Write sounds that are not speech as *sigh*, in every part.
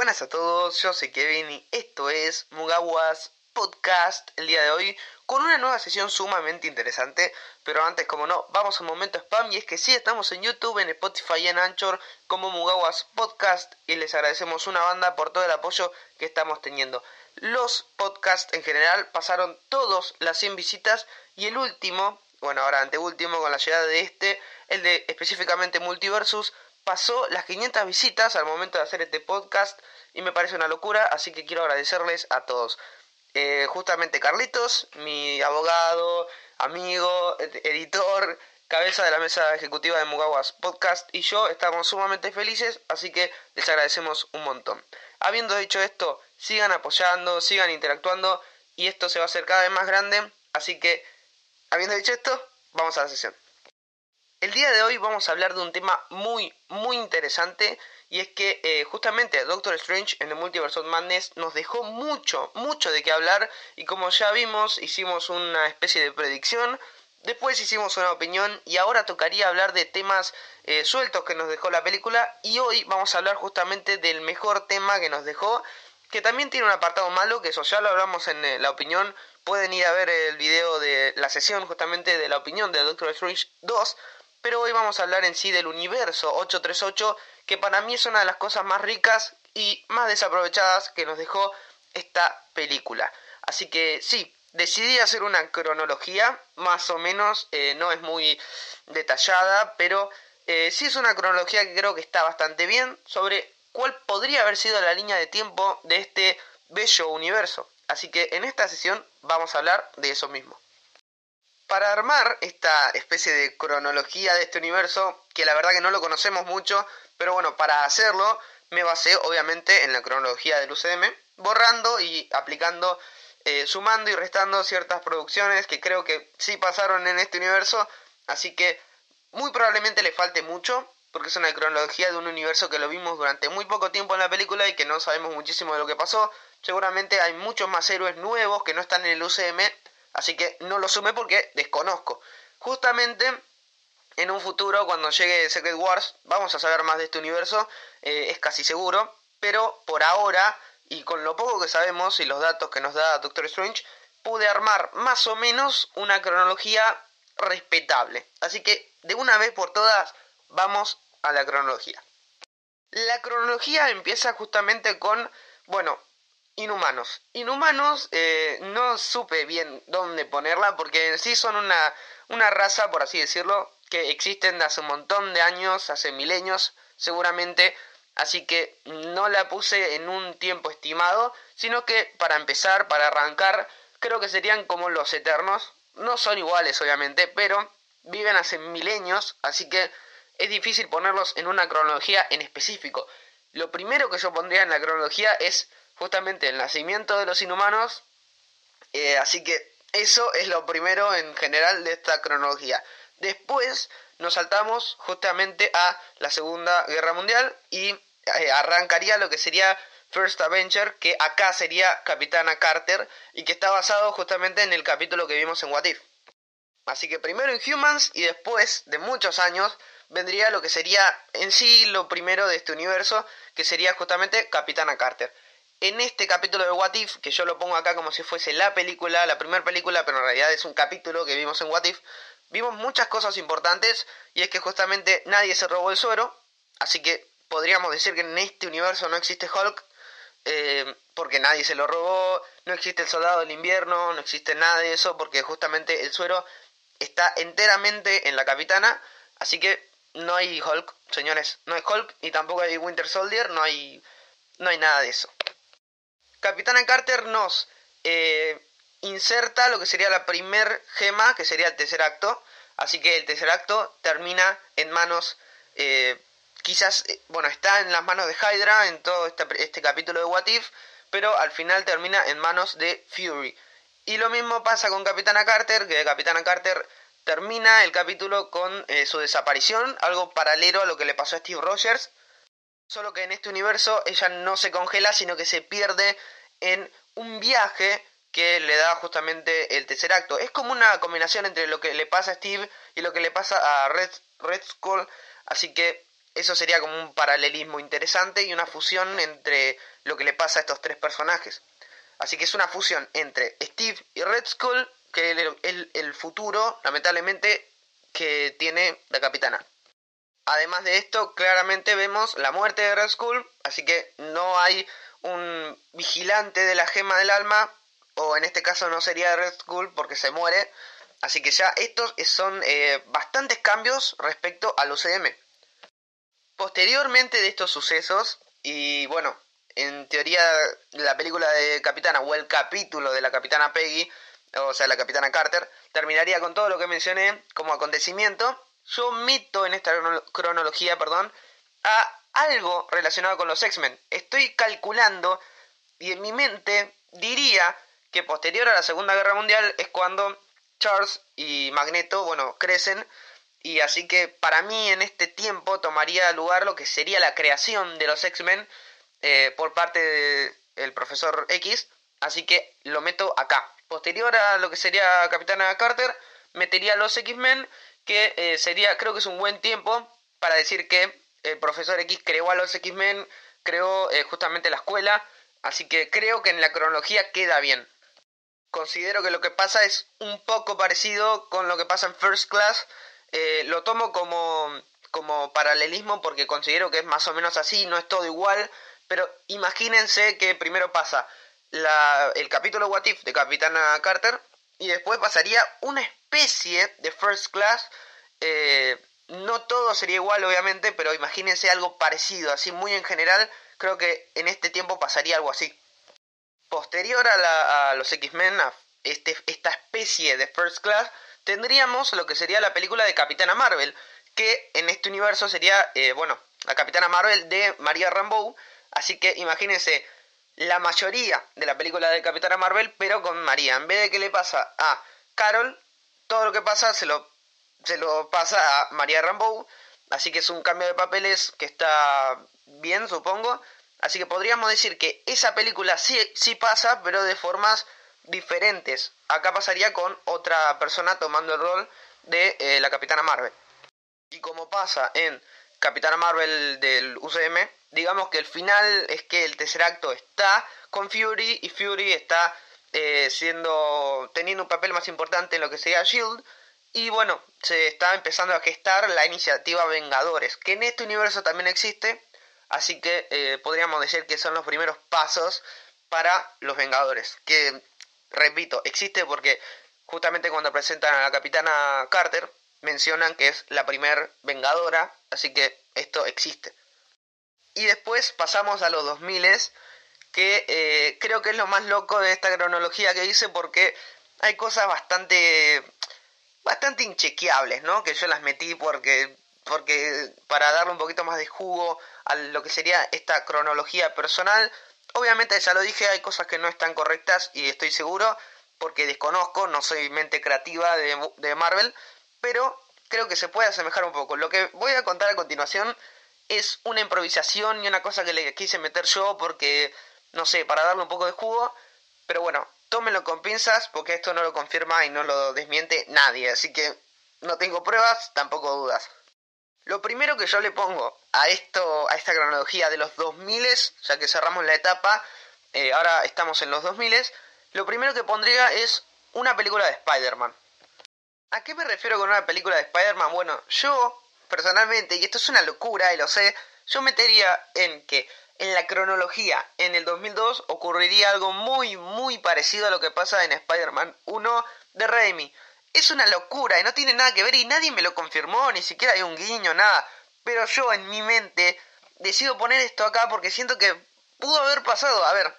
Buenas a todos, yo soy Kevin y esto es Mugawas Podcast el día de hoy con una nueva sesión sumamente interesante. Pero antes, como no, vamos a un momento spam y es que sí, estamos en YouTube, en Spotify y en Anchor como Mugawas Podcast y les agradecemos una banda por todo el apoyo que estamos teniendo. Los podcasts en general pasaron todos las 100 visitas y el último, bueno, ahora anteúltimo con la llegada de este, el de específicamente Multiversus, pasó las 500 visitas al momento de hacer este podcast y me parece una locura, así que quiero agradecerles a todos. Eh, justamente Carlitos, mi abogado, amigo, editor, cabeza de la mesa ejecutiva de Mugawas Podcast y yo estamos sumamente felices, así que les agradecemos un montón. Habiendo dicho esto, sigan apoyando, sigan interactuando y esto se va a hacer cada vez más grande, así que, habiendo dicho esto, vamos a la sesión. El día de hoy vamos a hablar de un tema muy, muy interesante y es que eh, justamente Doctor Strange en el Multiverse of Madness nos dejó mucho, mucho de qué hablar y como ya vimos hicimos una especie de predicción, después hicimos una opinión y ahora tocaría hablar de temas eh, sueltos que nos dejó la película y hoy vamos a hablar justamente del mejor tema que nos dejó, que también tiene un apartado malo, que eso ya lo hablamos en eh, la opinión, pueden ir a ver el video de la sesión justamente de la opinión de Doctor Strange 2, pero hoy vamos a hablar en sí del universo 838, que para mí es una de las cosas más ricas y más desaprovechadas que nos dejó esta película. Así que sí, decidí hacer una cronología, más o menos, eh, no es muy detallada, pero eh, sí es una cronología que creo que está bastante bien sobre cuál podría haber sido la línea de tiempo de este bello universo. Así que en esta sesión vamos a hablar de eso mismo. Para armar esta especie de cronología de este universo, que la verdad que no lo conocemos mucho, pero bueno, para hacerlo me basé obviamente en la cronología del UCM, borrando y aplicando, eh, sumando y restando ciertas producciones que creo que sí pasaron en este universo, así que muy probablemente le falte mucho, porque es una cronología de un universo que lo vimos durante muy poco tiempo en la película y que no sabemos muchísimo de lo que pasó. Seguramente hay muchos más héroes nuevos que no están en el UCM Así que no lo sumé porque desconozco. Justamente en un futuro, cuando llegue Secret Wars, vamos a saber más de este universo, eh, es casi seguro. Pero por ahora, y con lo poco que sabemos y los datos que nos da Doctor Strange, pude armar más o menos una cronología respetable. Así que de una vez por todas, vamos a la cronología. La cronología empieza justamente con, bueno, Inhumanos. Inhumanos eh, no supe bien dónde ponerla porque en sí son una, una raza, por así decirlo, que existen hace un montón de años, hace milenios seguramente, así que no la puse en un tiempo estimado, sino que para empezar, para arrancar, creo que serían como los eternos. No son iguales, obviamente, pero viven hace milenios, así que es difícil ponerlos en una cronología en específico. Lo primero que yo pondría en la cronología es justamente el nacimiento de los inhumanos. Eh, así que eso es lo primero en general de esta cronología. Después nos saltamos justamente a la Segunda Guerra Mundial y eh, arrancaría lo que sería First Avenger, que acá sería Capitana Carter y que está basado justamente en el capítulo que vimos en What If. Así que primero en Humans y después de muchos años vendría lo que sería en sí lo primero de este universo, que sería justamente Capitana Carter en este capítulo de What If, que yo lo pongo acá como si fuese la película, la primera película, pero en realidad es un capítulo que vimos en What If, vimos muchas cosas importantes y es que justamente nadie se robó el suero, así que podríamos decir que en este universo no existe Hulk, eh, porque nadie se lo robó, no existe el soldado del invierno, no existe nada de eso, porque justamente el suero está enteramente en la capitana, así que no hay Hulk, señores, no hay Hulk y tampoco hay Winter Soldier, no hay, no hay nada de eso. Capitana Carter nos eh, inserta lo que sería la primer gema, que sería el tercer acto. Así que el tercer acto termina en manos, eh, quizás, eh, bueno, está en las manos de Hydra en todo este, este, capítulo de What If, pero al final termina en manos de Fury. Y lo mismo pasa con Capitana Carter, que Capitana Carter termina el capítulo con su desaparición, algo paralelo a lo que le pasó a Steve Rogers, Solo que en este universo ella no se congela, sino que se pierde en un viaje que le da justamente el tercer acto. Es como una combinación entre lo que le pasa a Steve y lo que le pasa a Red, Red Skull. Así que eso sería como un paralelismo interesante y una fusión entre lo que le pasa a estos tres personajes. Así que es una fusión entre Steve y Red Skull, que es el, el futuro, lamentablemente, que tiene la capitana. Además de esto, claramente vemos la muerte de Red Skull, así que no hay un vigilante de la gema del alma, o en este caso no sería Red Skull porque se muere. Así que ya estos son eh, bastantes cambios respecto al UCM. Posteriormente de estos sucesos, y bueno, en teoría la película de Capitana o el capítulo de la Capitana Peggy, o sea, la Capitana Carter, terminaría con todo lo que mencioné como acontecimiento. Yo mito en esta cronología, perdón, a algo relacionado con los X-Men. Estoy calculando y en mi mente diría que posterior a la Segunda Guerra Mundial es cuando Charles y Magneto, bueno, crecen y así que para mí en este tiempo tomaría lugar lo que sería la creación de los X-Men eh, por parte del profesor X, así que lo meto acá. Posterior a lo que sería Capitana Carter, metería los X-Men, que eh, sería, creo que es un buen tiempo para decir que el profesor X creó a los X-Men, creó eh, justamente la escuela, así que creo que en la cronología queda bien. Considero que lo que pasa es un poco parecido con lo que pasa en First Class. Eh, lo tomo como, como paralelismo porque considero que es más o menos así, no es todo igual, pero imagínense que primero pasa la, el capítulo What If de Capitana Carter y después pasaría una especie de First Class eh, no todo sería igual, obviamente, pero imagínense algo parecido, así muy en general, creo que en este tiempo pasaría algo así. Posterior a, los X-Men, a este, esta especie de First Class, tendríamos lo que sería la película de Capitana Marvel, que en este universo sería, eh, bueno, la Capitana Marvel de María Rambeau, así que imagínense la mayoría de la película de Capitana Marvel, pero con María. En vez de que le pasa a Carol, todo lo que pasa se lo se lo pasa a María Rambeau, así que es un cambio de papeles que está bien, supongo. Así que podríamos decir que esa película sí, sí pasa, pero de formas diferentes. Acá pasaría con otra persona tomando el rol de eh, la Capitana Marvel. Y como pasa en Capitana Marvel del UCM, digamos que el final es que el tercer acto está con Fury y Fury está eh, siendo teniendo un papel más importante en lo que sería Shield y bueno, se está empezando a gestar la iniciativa Vengadores, que en este universo también existe, así que eh, podríamos decir que son los primeros pasos para los Vengadores, que, repito, existe porque justamente cuando presentan a la capitana Carter, mencionan que es la primer Vengadora, así que esto existe. Y después pasamos a los 2000 que eh, creo que es lo más loco de esta cronología que hice porque hay cosas bastante bastante inchequeables, ¿no? Que yo las metí porque, porque para darle un poquito más de jugo a lo que sería esta cronología personal. Obviamente, ya lo dije, hay cosas que no están correctas y estoy seguro porque desconozco, no soy mente creativa de, de Marvel, pero creo que se puede asemejar un poco. Lo que voy a contar a continuación es una improvisación y una cosa que le quise meter yo porque, no sé, para darle un poco de jugo, pero bueno, tómenlo con pinzas porque esto no lo confirma y no lo desmiente nadie, así que no tengo pruebas, tampoco dudas. Lo primero que yo le pongo a esto, a esta cronología de los 2000, ya que cerramos la etapa, eh, ahora estamos en los 2000, lo primero que pondría es una película de Spider-Man. ¿A qué me refiero con una película de Spider-Man? Bueno, yo personalmente, y esto es una locura y lo sé, yo metería en que en la cronología, en el 2002 ocurriría algo muy, muy parecido a lo que pasa en Spider-Man 1 de Raimi. Es una locura y no tiene nada que ver y nadie me lo confirmó, ni siquiera hay un guiño, nada. Pero yo en mi mente decido poner esto acá porque siento que pudo haber pasado. A ver,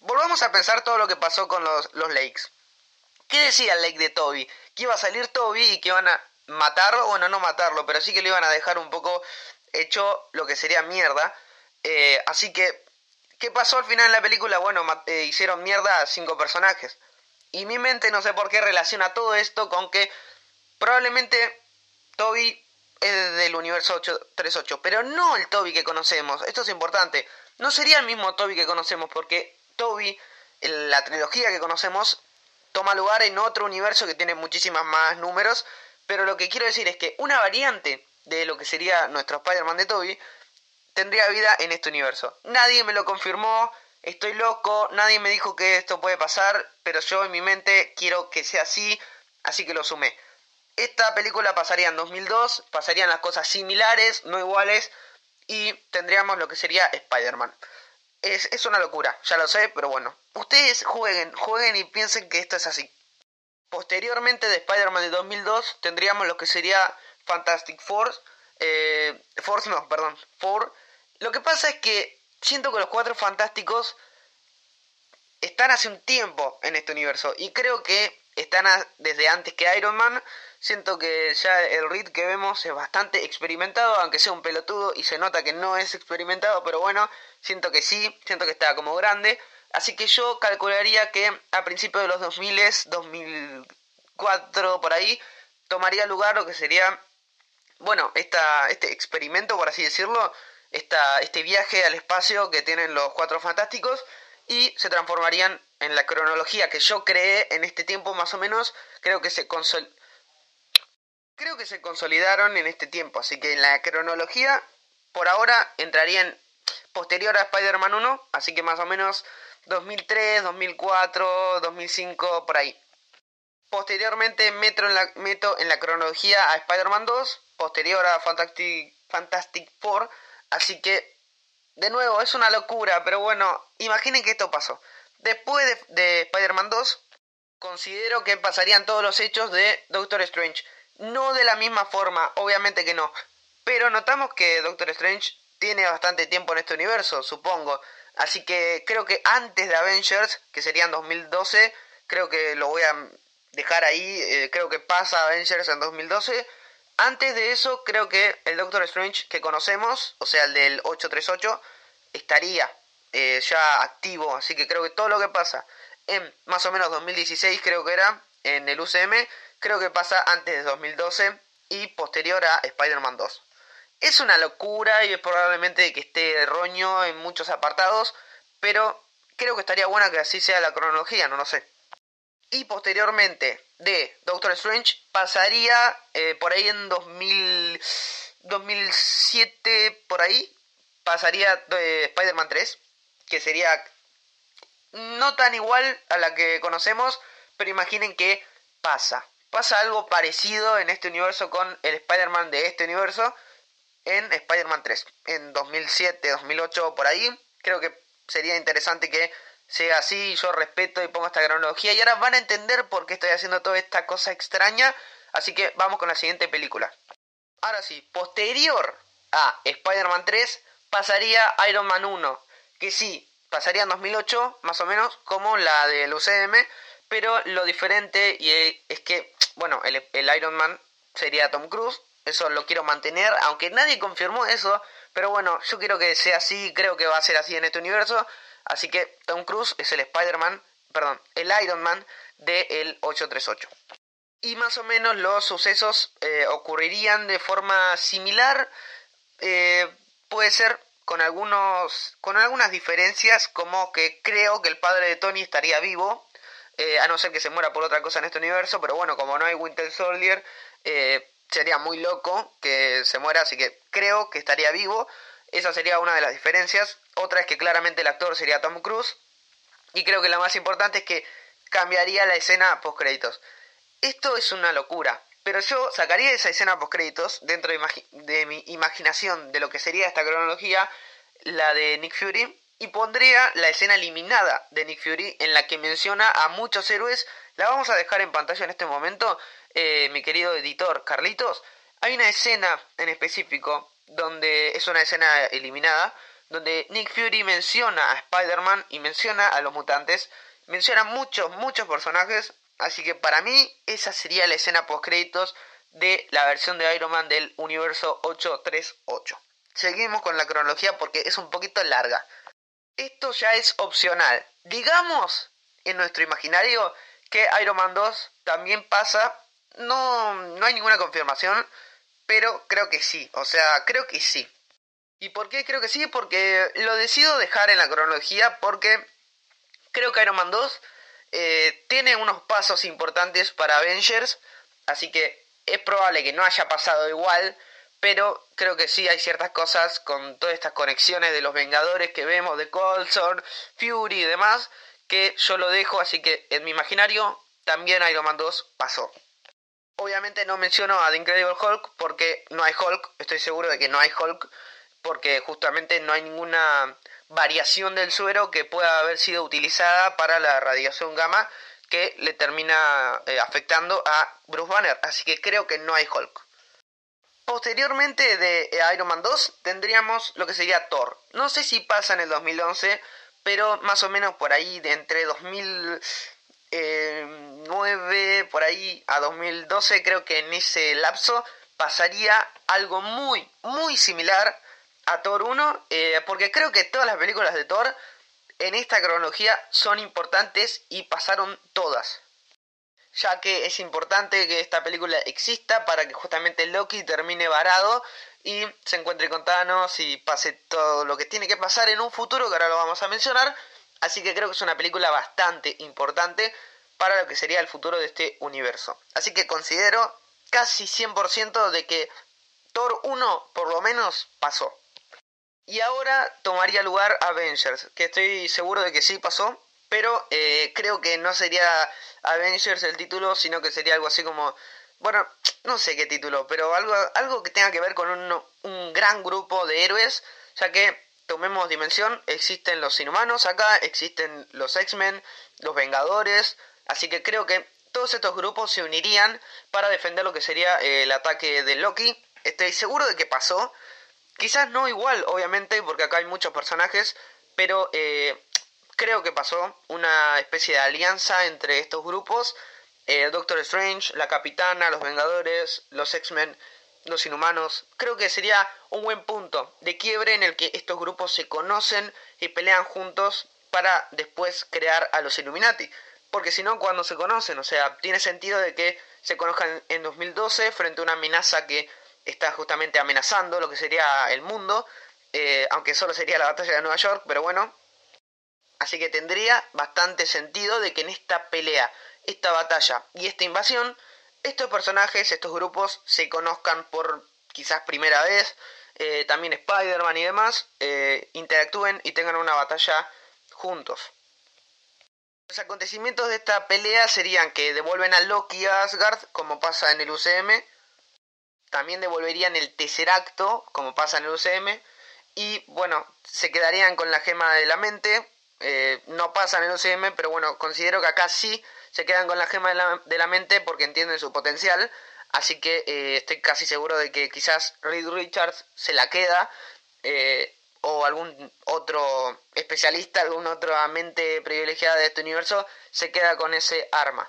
volvamos a pensar todo lo que pasó con los, los Lakes. ¿Qué decía el Lake de Toby? Que iba a salir Toby y que iban a matarlo, bueno, no matarlo, pero sí que lo iban a dejar un poco hecho lo que sería mierda. Eh, así que, ¿qué pasó al final de la película? Bueno, eh, hicieron mierda a cinco personajes. Y mi mente no sé por qué relaciona todo esto con que probablemente Toby es del universo 838, pero no el Toby que conocemos. Esto es importante. No sería el mismo Toby que conocemos porque Toby, la trilogía que conocemos, toma lugar en otro universo que tiene muchísimas más números. Pero lo que quiero decir es que una variante de lo que sería nuestro Spider-Man de Toby tendría vida en este universo. Nadie me lo confirmó, estoy loco, nadie me dijo que esto puede pasar, pero yo en mi mente quiero que sea así, así que lo sumé. Esta película pasaría en 2002, pasarían las cosas similares, no iguales, y tendríamos lo que sería Spider-Man. Es, es una locura, ya lo sé, pero bueno. Ustedes jueguen, jueguen y piensen que esto es así. Posteriormente de Spider-Man de 2002 tendríamos lo que sería Fantastic Force, eh, Force no, perdón, Four. Lo que pasa es que siento que los Cuatro Fantásticos están hace un tiempo en este universo y creo que están desde antes que Iron Man. Siento que ya el Reed que vemos es bastante experimentado, aunque sea un pelotudo y se nota que no es experimentado, pero bueno, siento que sí, siento que está como grande. Así que yo calcularía que a principios de los 2000, 2004 por ahí, tomaría lugar lo que sería, bueno, esta, este experimento, por así decirlo, esta, este viaje al espacio que tienen los Cuatro Fantásticos y se transformarían en la cronología que yo creé en este tiempo más o menos, creo que se consol creo que se consolidaron en este tiempo, así que en la cronología por ahora entrarían posterior a Spider-Man 1, así que más o menos 2003, 2004, 2005 por ahí. Posteriormente meto en la, cronología a Spider-Man 2, posterior a Fantastic, Fantastic Four, así que de nuevo es una locura, pero bueno, imaginen que esto pasó. Después de, Spider-Man 2, considero que pasarían todos los hechos de Doctor Strange. No de la misma forma, obviamente que no. Pero notamos que Doctor Strange tiene bastante tiempo en este universo, supongo. Así que creo que antes de Avengers, que serían 2012, creo que lo voy a dejar ahí. Eh, creo que pasa Avengers en 2012. Antes de eso, creo que el Doctor Strange que conocemos, o sea, el del 838, estaría eh, ya activo. Así que creo que todo lo que pasa en más o menos 2016, creo que era, en el UCM, creo que pasa antes de 2012 y posterior a Spider-Man 2. Es una locura y es probablemente que esté erróneo en muchos apartados, pero creo que estaría bueno que así sea la cronología, no lo sé. Y posteriormente de Doctor Strange pasaría eh, por ahí en 2000, 2007, por ahí, pasaría de Spider-Man 3, que sería no tan igual a la que conocemos, pero imaginen que pasa. Pasa algo parecido en este universo con el Spider-Man de este universo en Spider-Man 3, en 2007, 2008, por ahí. Creo que sería interesante que sea así, yo respeto y pongo esta cronología y ahora van a entender por qué estoy haciendo toda esta cosa extraña, así que vamos con la siguiente película. Ahora sí, posterior a Spider-Man 3 pasaría Iron Man 1, que sí, pasaría en 2008, más o menos, como la del UCM, pero lo diferente y es que, bueno, el, el Iron Man sería Tom Cruise, eso lo quiero mantener, aunque nadie confirmó eso, pero bueno, yo quiero que sea así, creo que va a ser así en este universo, así que Tom Cruise es el Spider-Man, perdón, el Iron Man del 838. Y más o menos los sucesos eh, ocurrirían de forma similar, eh, puede ser con algunos con algunas diferencias como que creo que el padre de Tony estaría vivo eh, a no ser que se muera por otra cosa en este universo pero bueno como no hay Winter Soldier sería muy loco que se muera así que creo que estaría vivo. Esa sería una de las diferencias. Otra es que claramente el actor sería Tom Cruise. Y creo que la más importante es que cambiaría la escena post créditos esto es una locura pero yo sacaría esa escena post créditos dentro de, mi imaginación de lo que sería esta cronología, la de Nick Fury, y pondría la escena eliminada de Nick Fury en la que menciona a muchos héroes. La vamos a dejar en pantalla en este momento, eh, mi querido editor Carlitos. Hay una escena en específico donde es una escena eliminada, donde Nick Fury menciona a Spider-Man y menciona a los mutantes, menciona muchos, muchos personajes Así que para mí esa sería la escena post créditos de la versión de Iron Man del universo 838. Seguimos con la cronología porque es un poquito larga. Esto ya es opcional. Digamos en nuestro imaginario que Iron Man 2 también pasa. No, no hay ninguna confirmación, pero creo que sí. O sea, creo que sí. ¿Y por qué creo que sí? Porque lo decido dejar en la cronología porque creo que Iron Man 2 eh, tiene unos pasos importantes para Avengers, así que es probable que no haya pasado igual, pero creo que sí hay ciertas cosas con todas estas conexiones de los Vengadores que vemos, de Coulson, Fury y demás, que yo lo dejo, así que en mi imaginario también Iron Man 2 pasó. Obviamente no menciono a The Incredible Hulk porque no hay Hulk, estoy seguro de que no hay Hulk, porque justamente no hay ninguna variación del suero que pueda haber sido utilizada para la radiación gamma que le termina eh, afectando a Bruce Banner, así que creo que no hay Hulk. Posteriormente de eh, Iron Man 2 tendríamos lo que sería Thor. No sé si pasa en el 2011, pero más o menos por ahí de entre 2009 por ahí a 2012 creo que en ese lapso pasaría algo muy muy similar a Thor 1 eh, porque creo que todas las películas de Thor en esta cronología son importantes y pasaron todas ya que es importante que esta película exista para que justamente Loki termine varado y se encuentre con Thanos y pase todo lo que tiene que pasar en un futuro que ahora lo vamos a mencionar. Así que creo que es una película bastante importante para lo que sería el futuro de este universo. Así que considero casi 100% de que Thor 1 por lo menos pasó. Y ahora tomaría lugar Avengers, que estoy seguro de que sí pasó, pero eh, creo que no sería Avengers el título, sino que sería algo así como, bueno, no sé qué título, pero algo, algo que tenga que ver con un, un gran grupo de héroes, ya que tomemos dimensión, existen los inhumanos acá, existen los X-Men, los Vengadores, así que creo que todos estos grupos se unirían para defender lo que sería eh, el ataque de Loki. Estoy seguro de que pasó. Quizás no igual, obviamente, porque acá hay muchos personajes, pero eh, creo que pasó una especie de alianza entre estos grupos, eh, Doctor Strange, la Capitana, los Vengadores, los X-Men, los Inhumanos. Creo que sería un buen punto de quiebre en el que estos grupos se conocen y pelean juntos para después crear a los Illuminati. Porque si no, cuando se conocen, o sea, tiene sentido de que se conozcan en 2012 frente a una amenaza que está justamente amenazando lo que sería el mundo, eh, aunque solo sería la batalla de Nueva York, pero bueno, Así que tendría bastante sentido de que en esta pelea, esta batalla y esta invasión, estos personajes, estos grupos se conozcan por quizás primera vez, eh, también Spider-Man y demás, eh, interactúen y tengan una batalla juntos. Los acontecimientos de esta pelea serían que devuelven a Loki a Asgard, como pasa en el UCM, también devolverían el tercer acto, como pasa en el UCM, y bueno, se quedarían con la gema de la mente, eh, no pasa en el UCM, pero bueno, considero que acá sí se quedan con la gema de la, mente porque entienden su potencial. Así que eh, estoy casi seguro de que quizás Reed Richards se la queda. Eh, o algún otro especialista, alguna otra mente privilegiada de este universo se queda con ese arma.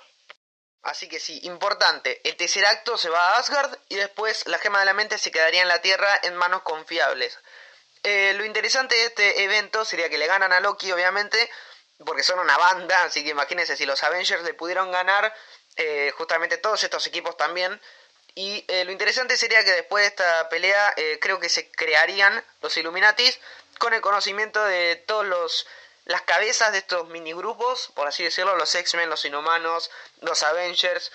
Así que sí, importante, el tercer acto se va a Asgard y después la gema de la mente se quedaría en la Tierra en manos confiables. Eh, lo interesante de este evento sería que le ganan a Loki, obviamente, porque son una banda, así que imagínense si los Avengers le pudieron ganar, eh, justamente todos estos equipos también. Y eh, lo interesante sería que después de esta pelea creo que se crearían los Illuminatis con el conocimiento de todos los las cabezas de estos minigrupos, por así decirlo, los X-Men, los Inhumanos, los Avengers,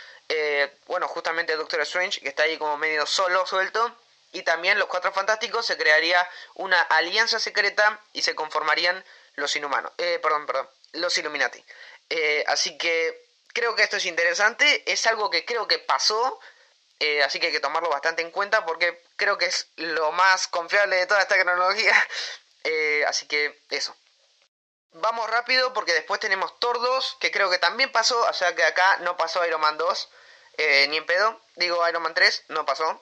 bueno, justamente Doctor Strange, que está ahí como medio solo, suelto, y también los Cuatro Fantásticos se crearía una alianza secreta y se conformarían los Inhumanos, eh, perdón, perdón, los Illuminati. Eh, así que creo que esto es interesante, es algo que creo que pasó, eh, así que hay que tomarlo bastante en cuenta porque creo que es lo más confiable de toda esta cronología. *laughs* así que eso. Vamos rápido porque después tenemos 2, que creo que también pasó, o sea que acá no pasó Iron Man 2, ni en pedo. Digo Iron Man 3, no pasó.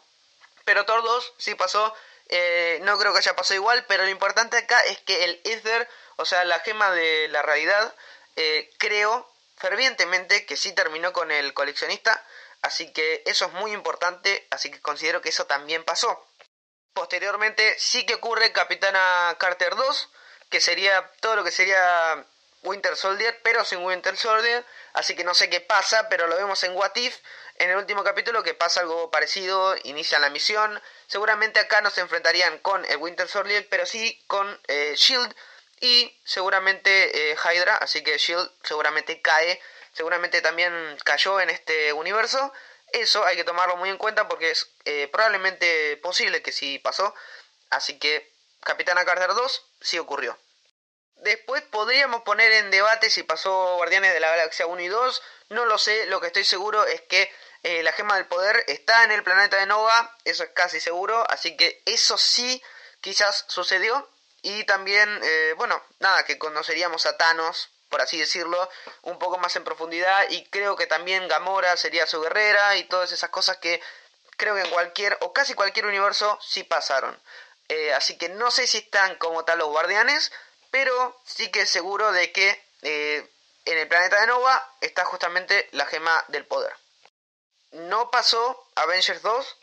Pero 2 sí pasó. Eh, no creo que haya pasado igual, pero lo importante acá es que el Ether, o sea, la gema de la realidad, eh, creo fervientemente que sí terminó con el coleccionista. Así que eso es muy importante, así que considero que eso también pasó. Posteriormente sí que ocurre Capitana Carter 2, que sería todo lo que sería Winter Soldier, pero sin Winter Soldier. Así que no sé qué pasa, pero lo vemos en What If, en el último capítulo que pasa algo parecido, inician la misión. Seguramente acá no se enfrentarían con el Winter Soldier, pero sí con eh, Shield y seguramente eh, Hydra. Así que Shield seguramente cae, seguramente también cayó en este universo. Eso hay que tomarlo muy en cuenta porque es eh, probablemente posible que sí pasó. Así que Capitana Carter 2 sí ocurrió. Después podríamos poner en debate si pasó Guardianes de la Galaxia 1 y 2. No lo sé, lo que estoy seguro es que eh, la gema del poder está en el planeta de Nova, eso es casi seguro, así que eso sí quizás sucedió. Y también, eh, bueno, nada, que conoceríamos a Thanos, por así decirlo, un poco más en profundidad. Y creo que también Gamora sería su guerrera y todas esas cosas que creo que en cualquier o casi cualquier universo sí pasaron. Eh, así que no sé si están como tal los guardianes, pero sí que es seguro de que en el planeta de Nova está justamente la gema del poder. No pasó Avengers 2,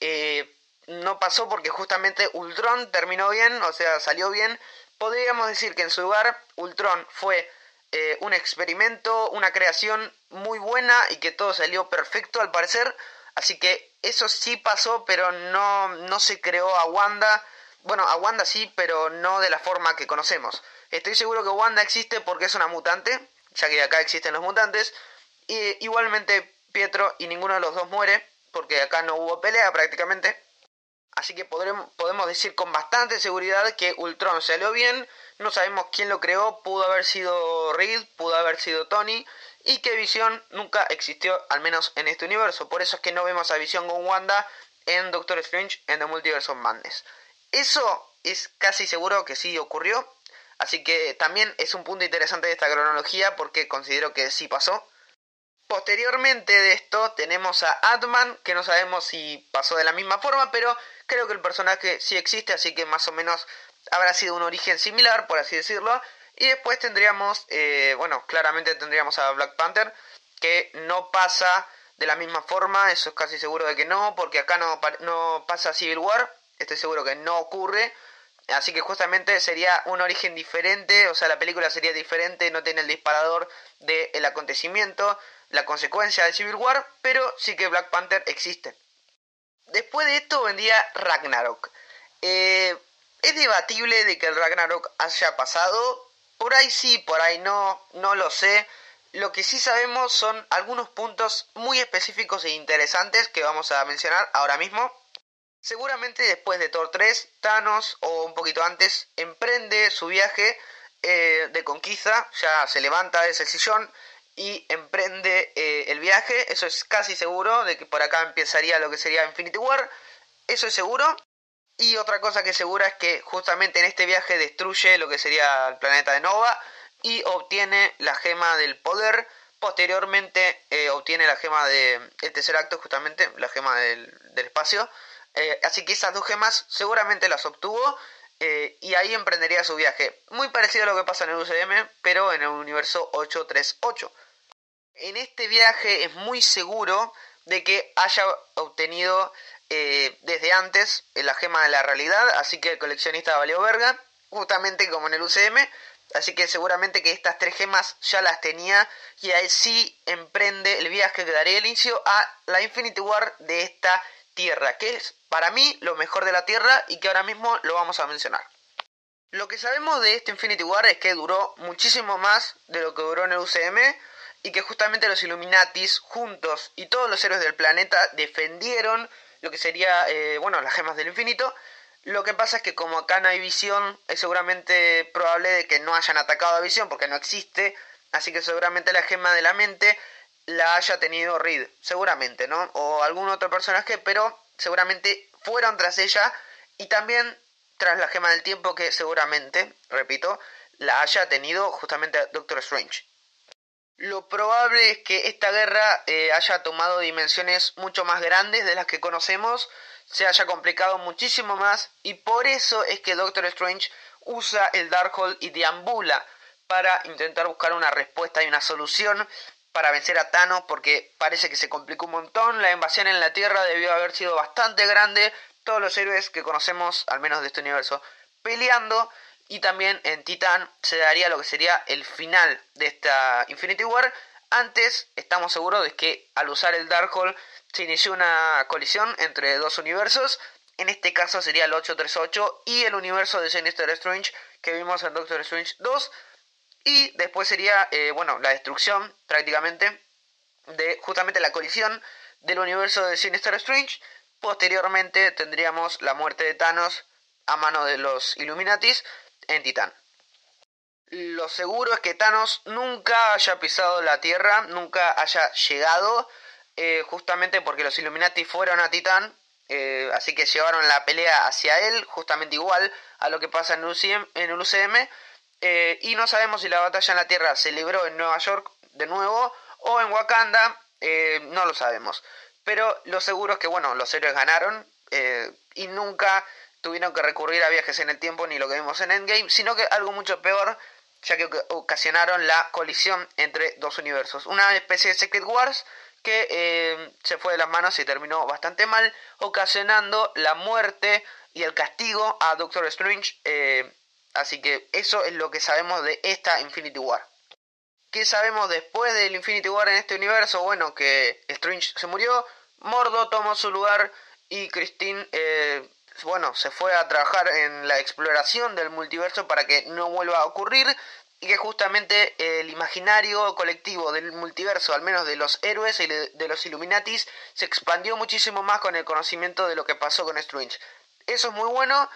eh, no pasó porque justamente Ultron terminó bien, o sea, salió bien. Podríamos decir que en su lugar Ultron fue eh, un experimento, una creación muy buena y que todo salió perfecto al parecer. Así que eso sí pasó, pero no, no se creó a Wanda bueno, a Wanda sí, pero no de la forma que conocemos. Estoy seguro que Wanda existe porque es una mutante, ya que acá existen los mutantes. Y igualmente Pietro y ninguno de los dos muere, porque acá no hubo pelea prácticamente. Así que podremos, podemos decir con bastante seguridad que Ultron salió bien. No sabemos quién lo creó, pudo haber sido Reed, pudo haber sido Tony. Y que Visión nunca existió, al menos en este universo. Por eso es que no vemos a Visión con Wanda en Doctor Strange en The Multiverse of Madness. Eso es casi seguro que sí ocurrió, así que también es un punto interesante de esta cronología porque considero que sí pasó. Posteriormente de esto tenemos a Atman, que no sabemos si pasó de la misma forma, pero creo que el personaje sí existe, así que más o menos habrá sido un origen similar, por así decirlo. Y después tendríamos, eh, bueno, claramente tendríamos a Black Panther, que no pasa de la misma forma, eso es casi seguro de que no, porque acá no, no pasa Civil War, estoy seguro que no ocurre. Así que justamente sería un origen diferente, o sea, la película sería diferente, no tiene el disparador del acontecimiento, la consecuencia de Civil War, pero sí que Black Panther existe. Después de esto vendría Ragnarok. Eh, es debatible de que el Ragnarok haya pasado, por ahí sí, por ahí no, no lo sé. Lo que sí sabemos son algunos puntos muy específicos e interesantes que vamos a mencionar ahora mismo. Seguramente después de Thor 3, Thanos, o un poquito antes, emprende su viaje eh, de conquista, ya se levanta de ese sillón y emprende eh, el viaje, eso es casi seguro, de que por acá empezaría lo que sería Infinity War, eso es seguro. Y otra cosa que es segura es que justamente en este viaje destruye lo que sería el planeta de Nova y obtiene la gema del poder. Posteriormente eh, obtiene la gema del tercer acto, justamente, la gema del espacio. Eh, así que esas dos gemas seguramente las obtuvo eh, y ahí emprendería su viaje. Muy parecido a lo que pasa en el UCM, pero en el universo 838. En este viaje es muy seguro de que haya obtenido eh, desde antes la gema de la realidad, así que el coleccionista valió verga, justamente como en el UCM. Así que seguramente que estas tres gemas ya las tenía y ahí sí emprende el viaje que daría inicio a la Infinity War de esta Tierra, que es para mí lo mejor de la Tierra y que ahora mismo lo vamos a mencionar. Lo que sabemos de este Infinity War es que duró muchísimo más de lo que duró en el UCM y que justamente los Illuminatis juntos y todos los héroes del planeta defendieron lo que sería, eh, bueno, las gemas del infinito. Lo que pasa es que como acá no hay visión, es seguramente probable de que no hayan atacado a visión porque no existe, así que seguramente la gema de la mente la haya tenido Reed, seguramente, ¿no? O algún otro personaje, pero seguramente fueron tras ella y también tras la gema del tiempo que seguramente, repito, la haya tenido justamente Doctor Strange. Lo probable es que esta guerra eh, haya tomado dimensiones mucho más grandes de las que conocemos, se haya complicado muchísimo más y por eso es que Doctor Strange usa el Darkhold y deambula para intentar buscar una respuesta y una solución para vencer a Thanos porque parece que se complicó un montón. La invasión en la Tierra debió haber sido bastante grande. Todos los héroes que conocemos, al menos de este universo, peleando. Y también en Titan se daría lo que sería el final de esta Infinity War. Antes estamos seguros de que al usar el Darkhold se inició una colisión entre dos universos. En este caso sería el 838 y el universo de Sinister Strange que vimos en Doctor Strange 2 y después sería, eh, bueno, la destrucción prácticamente de justamente la colisión del universo de Sinister Strange. Posteriormente tendríamos la muerte de Thanos a mano de los Illuminatis en Titán. Lo seguro es que Thanos nunca haya pisado la Tierra, nunca haya llegado, eh, justamente porque los Illuminati fueron a Titán, eh, así que llevaron la pelea hacia él, justamente igual a lo que pasa en el UCM, eh, y no sabemos si la batalla en la Tierra se libró en Nueva York de nuevo o en Wakanda, no lo sabemos. Pero lo seguro es que, bueno, los héroes ganaron y nunca tuvieron que recurrir a viajes en el tiempo ni lo que vimos en Endgame, sino que algo mucho peor, ya que ocasionaron la colisión entre dos universos. Una especie de Secret Wars que eh, se fue de las manos y terminó bastante mal, ocasionando la muerte y el castigo a Doctor Strange. Así que eso es lo que sabemos de esta Infinity War. ¿Qué sabemos después del Infinity War en este universo? Bueno, que Strange se murió, Mordo tomó su lugar y Christine eh, bueno, se fue a trabajar en la exploración del multiverso para que no vuelva a ocurrir y que justamente el imaginario colectivo del multiverso, al menos de los héroes y de los Illuminatis, se expandió muchísimo más con el conocimiento de lo que pasó con Strange. Eso es muy bueno,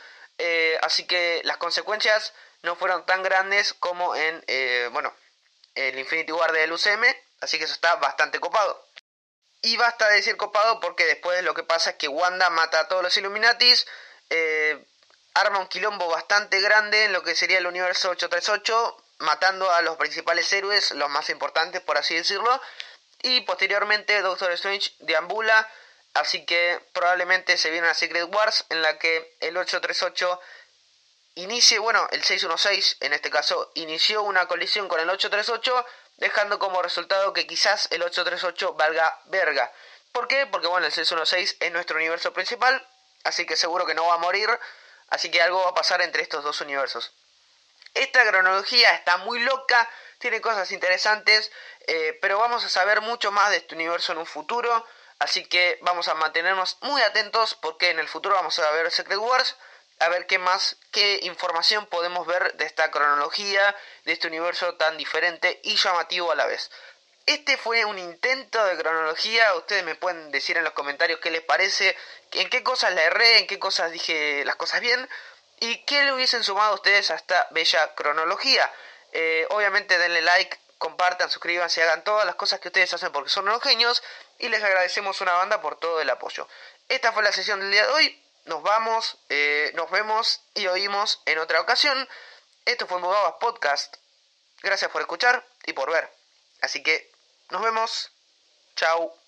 eh, así que las consecuencias no fueron tan grandes como en, eh, bueno, el Infinity War del UCM, así que eso está bastante copado. Y basta de decir copado porque después lo que pasa es que Wanda mata a todos los Illuminatis, eh, arma un quilombo bastante grande en lo que sería el universo 838, matando a los principales héroes, los más importantes por así decirlo, y posteriormente Doctor Strange deambula, así que probablemente se viene una Secret Wars en la que el 838 inicie, bueno, el 616 en este caso, inició una colisión con el 838, dejando como resultado que quizás el 838 valga verga. ¿Por qué? Porque bueno, el 616 es nuestro universo principal, así que seguro que no va a morir, así que algo va a pasar entre estos dos universos. Esta cronología está muy loca, tiene cosas interesantes, eh, pero vamos a saber mucho más de este universo en un futuro, así que vamos a mantenernos muy atentos porque en el futuro vamos a ver Secret Wars a ver qué más, qué información podemos ver de esta cronología, de este universo tan diferente y llamativo a la vez. Este fue un intento de cronología, ustedes me pueden decir en los comentarios qué les parece, en qué cosas la erré, en qué cosas dije las cosas bien y qué le hubiesen sumado ustedes a esta bella cronología. Eh, obviamente denle like, compartan, suscríbanse, hagan todas las cosas que ustedes hacen porque son unos y les agradecemos una banda por todo el apoyo. Esta fue la sesión del día de hoy, nos vamos, eh, nos vemos y oímos en otra ocasión. Esto fue Mugabas Podcast. Gracias por escuchar y por ver. Así que nos vemos. Chao.